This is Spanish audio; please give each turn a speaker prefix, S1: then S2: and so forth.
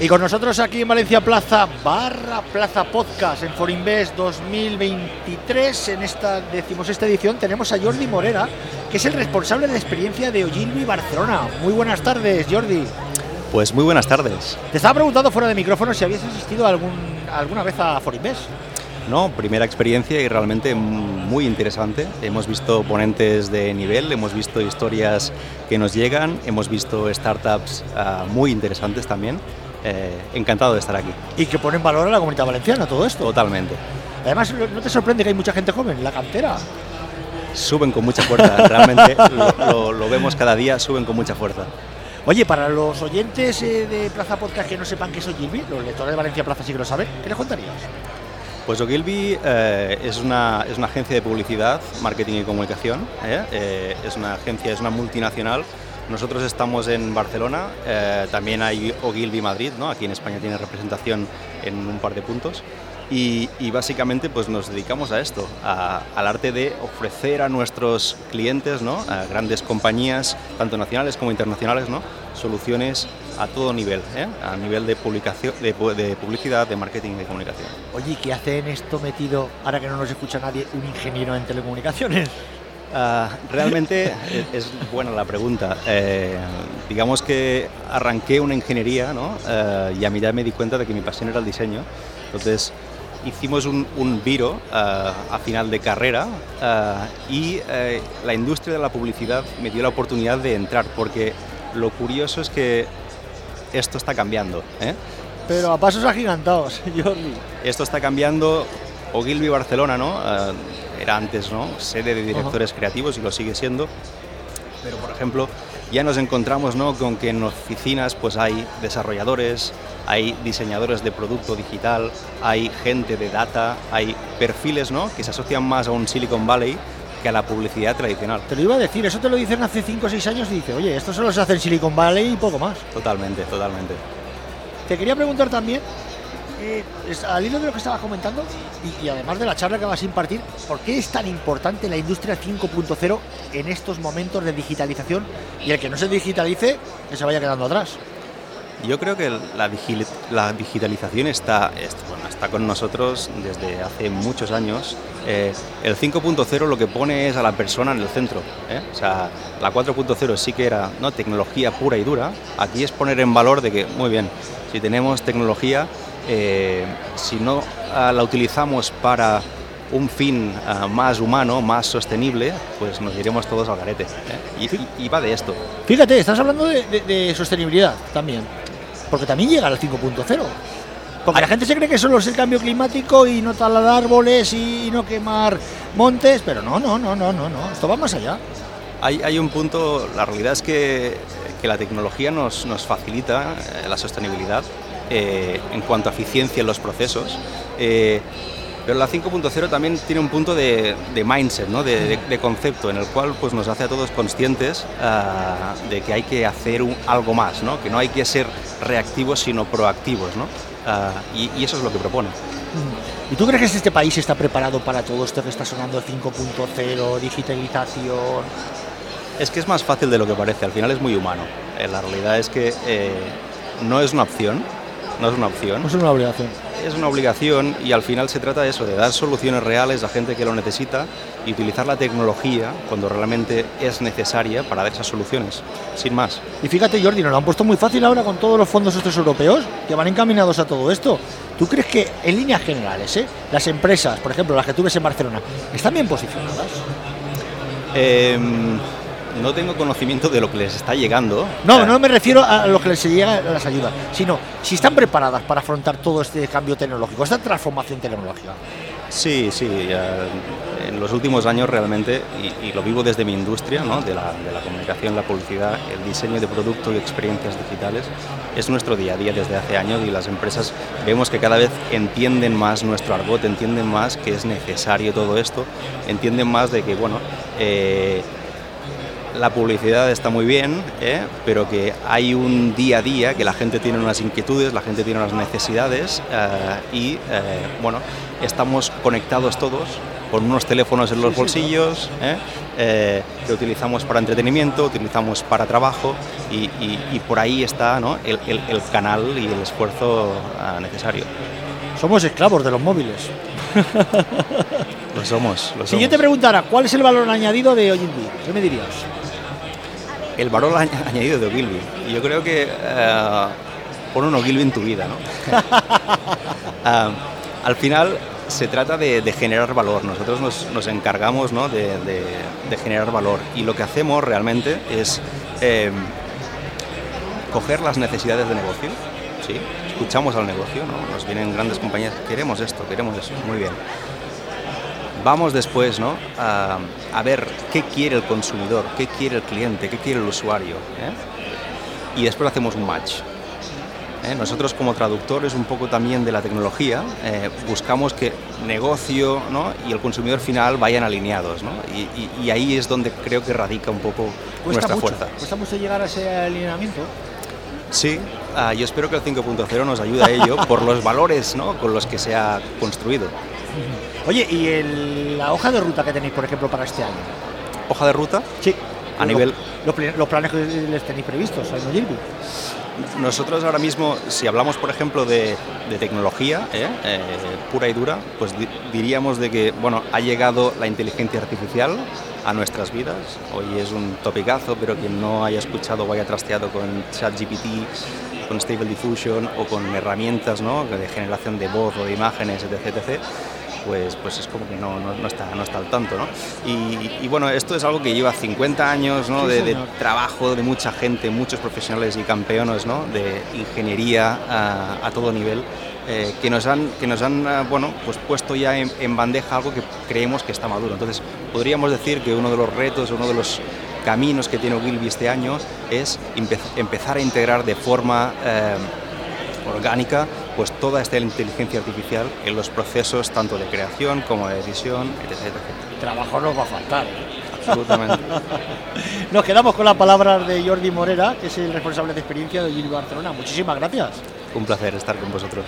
S1: Y con nosotros aquí en Valencia Plaza, barra Plaza Podcast en Forinvest 2023, en esta decimosexta edición, tenemos a Jordi Morera, que es el responsable de la experiencia de Ogilvy Barcelona. Muy buenas tardes, Jordi.
S2: Pues muy buenas tardes.
S1: Te estaba preguntando fuera de micrófono si habías asistido algún, alguna vez a Forinvest.
S2: No, primera experiencia y realmente muy interesante. Hemos visto ponentes de nivel, hemos visto historias que nos llegan, hemos visto startups uh, muy interesantes también. Eh, encantado de estar aquí.
S1: Y que ponen valor a la comunidad valenciana todo esto.
S2: Totalmente.
S1: Además, ¿no te sorprende que hay mucha gente joven en la cantera?
S2: Suben con mucha fuerza, realmente lo, lo, lo, vemos cada día, suben con mucha fuerza.
S1: Oye, para los oyentes eh, de Plaza Podcast que no sepan qué es Ogilvy, los lectores de Valencia Plaza sí que lo saben, ¿qué les contarías?
S2: Pues Ogilvy eh, es, una, es una agencia de publicidad, marketing y comunicación. ¿eh? Eh, es una agencia, es una multinacional. Nosotros estamos en Barcelona, eh, también hay Ogilvy Madrid, ¿no? aquí en España tiene representación en un par de puntos. Y, básicamente pues nos dedicamos a esto, al arte de ofrecer a nuestros clientes, ¿no? a grandes compañías, tanto nacionales como internacionales, soluciones a todo nivel, ¿eh? a nivel de, publicación, de, de, publicidad, de marketing y de comunicación.
S1: Oye, ¿qué hace en esto metido, ahora que no nos escucha nadie, un ingeniero en telecomunicaciones?
S2: Uh, realmente es buena la pregunta. Eh, digamos que arranqué una ingeniería ¿no? uh, y a ya me di cuenta de que mi pasión era el diseño. Entonces hicimos un, un viro uh, a final de carrera y la industria de la publicidad me dio la oportunidad de entrar porque lo curioso es que esto está cambiando. ¿eh?
S1: Pero a pasos agigantados, Jordi.
S2: Esto está cambiando. Ogilvy Barcelona, ¿no? Uh, era antes, ¿no? Sede de directores uh -huh. creativos y lo sigue siendo. Pero, por ejemplo, ya nos encontramos, ¿no? Con que en oficinas, pues hay desarrolladores, hay diseñadores de producto digital, hay gente de data, hay perfiles, ¿no? Que se asocian más a un Silicon Valley que a la publicidad tradicional.
S1: Te lo iba a decir, eso te lo dicen hace 5 o 6 años y dice, oye, esto solo se hace en Silicon Valley y poco más.
S2: Totalmente, totalmente.
S1: Te quería preguntar también, eh, al hilo de lo que estabas comentando y, además de la charla que vas a impartir, ¿por qué es tan importante la industria 5.0 en estos momentos de digitalización y el que no se digitalice que se vaya quedando atrás?
S2: Yo creo que la, digi la digitalización está, está, bueno, está, con nosotros desde hace muchos años. Eh, el 5.0 lo que pone es a la persona en el centro. ¿eh? O sea, la 4.0 sí que era ¿no? tecnología pura y dura. Aquí es poner en valor de que, muy bien, si tenemos tecnología, eh, si no uh, la utilizamos para un fin uh, más humano, más sostenible, pues nos iremos todos al garete. ¿eh? Y, y, y, va de esto.
S1: Fíjate, estás hablando de, de, de sostenibilidad también porque también llega al 5.0. Porque Ay. la gente se cree que solo es el cambio climático y no talar árboles y no quemar montes, pero no, no, no, no, no, no. esto va más allá.
S2: Hay, hay un punto, la realidad es que, que la tecnología nos, nos facilita eh, la sostenibilidad eh, en cuanto a eficiencia en los procesos. Eh, pero la 5.0 también tiene un punto de, de mindset, ¿no? de, de, de, concepto, en el cual pues, nos hace a todos conscientes uh, de que hay que hacer un, algo más, ¿no? que no hay que ser reactivos sino proactivos. ¿no? Uh, y, y, eso es lo que propone.
S1: ¿Y tú crees que este país está preparado para todo esto que está sonando 5.0, digitalización?
S2: Es que es más fácil de lo que parece, al final es muy humano. Eh, la realidad es que eh, no es una opción, no es una opción.
S1: No es una obligación
S2: es una obligación y al final se trata de eso, de dar soluciones reales a gente que lo necesita y utilizar la tecnología cuando realmente es necesaria para dar esas soluciones, sin más.
S1: Y fíjate Jordi, nos lo han puesto muy fácil ahora con todos los fondos estos europeos que van encaminados a todo esto. ¿Tú crees que en líneas generales, eh, las empresas, por ejemplo, las que tú ves en Barcelona, están bien posicionadas?
S2: Eh, no tengo conocimiento de lo que les está llegando.
S1: No, no me refiero a lo que les llega las ayudas, sino si están preparadas para afrontar todo este cambio tecnológico, esta transformación tecnológica.
S2: Sí, sí, en los últimos años realmente, y, y lo vivo desde mi industria, ¿no? de, la, de la comunicación, la publicidad, el diseño de producto y experiencias digitales, es nuestro día a día desde hace años y las empresas vemos que cada vez entienden más nuestro argot, entienden más que es necesario todo esto, entienden más de que, bueno, eh, la publicidad está muy bien, ¿eh? pero que hay un día a día que la gente tiene unas inquietudes, la gente tiene unas necesidades eh, y eh, bueno, estamos conectados todos con unos teléfonos en los bolsillos, que utilizamos para entretenimiento, utilizamos para trabajo y, por ahí está ¿no? el, canal y el esfuerzo necesario.
S1: Somos esclavos de los móviles.
S2: lo somos.
S1: si yo te preguntara, ¿cuál es el valor añadido de hoy en día? ¿Qué me dirías?
S2: El valor añadido de Ogilvy. Yo creo que uh, pon un Ogilvy en tu vida. ¿no? Ah, al final se trata de, generar valor. Nosotros nos, encargamos ¿no? de, generar valor y lo que hacemos realmente es eh, coger las necesidades de negocio. ¿Sí? Escuchamos al negocio, ¿no? nos vienen grandes compañías, queremos esto, queremos eso, muy bien. Vamos después ¿no? a, ver qué quiere el consumidor, qué quiere el cliente, qué quiere el usuario. ¿eh? Y después hacemos un match. ¿eh? Nosotros como traductores un poco también de la tecnología eh, buscamos que negocio y el consumidor final vayan alineados y, ahí es donde creo que radica un poco nuestra fuerza.
S1: ¿Cuesta mucho llegar a ese alineamiento?
S2: Sí, ah, yo espero que el 5.0 nos ayude a ello por los valores con los que se ha construido.
S1: Oye, ¿y la hoja de ruta que tenéis, por ejemplo, para este año?
S2: ¿Hoja de ruta?
S1: Sí.
S2: A nivel...
S1: Los, planes que les tenéis previstos en Ogilvy.
S2: Nosotros ahora mismo, si hablamos por ejemplo de, tecnología ¿eh? Eh, pura y dura, pues diríamos de que bueno, ha llegado la inteligencia artificial a nuestras vidas. Hoy es un topicazo, pero quien no haya escuchado o haya trasteado con ChatGPT, con Stable Diffusion o con herramientas de generación de voz o de imágenes, etc pues, pues es como que no, no, está, no está al tanto. ¿no? Y, bueno, esto es algo que lleva 50 años ¿no? de, trabajo de mucha gente, muchos profesionales y campeones ¿no? de ingeniería a, todo nivel. Eh, que nos han, que nos han ah, bueno, pues puesto ya en, bandeja algo que creemos que está maduro. Entonces, podríamos decir que uno de los retos, uno de los caminos que tiene Ogilvy este año es empezar a integrar de forma eh, orgánica pues toda esta inteligencia artificial en los procesos tanto de creación como de decisión, etc.
S1: Trabajo nos va a faltar.
S2: Absolutamente.
S1: nos quedamos con las palabras de Jordi Morera, que es el responsable de experiencia de Gilberto Barcelona. Muchísimas gracias.
S2: Un placer estar con vosotros.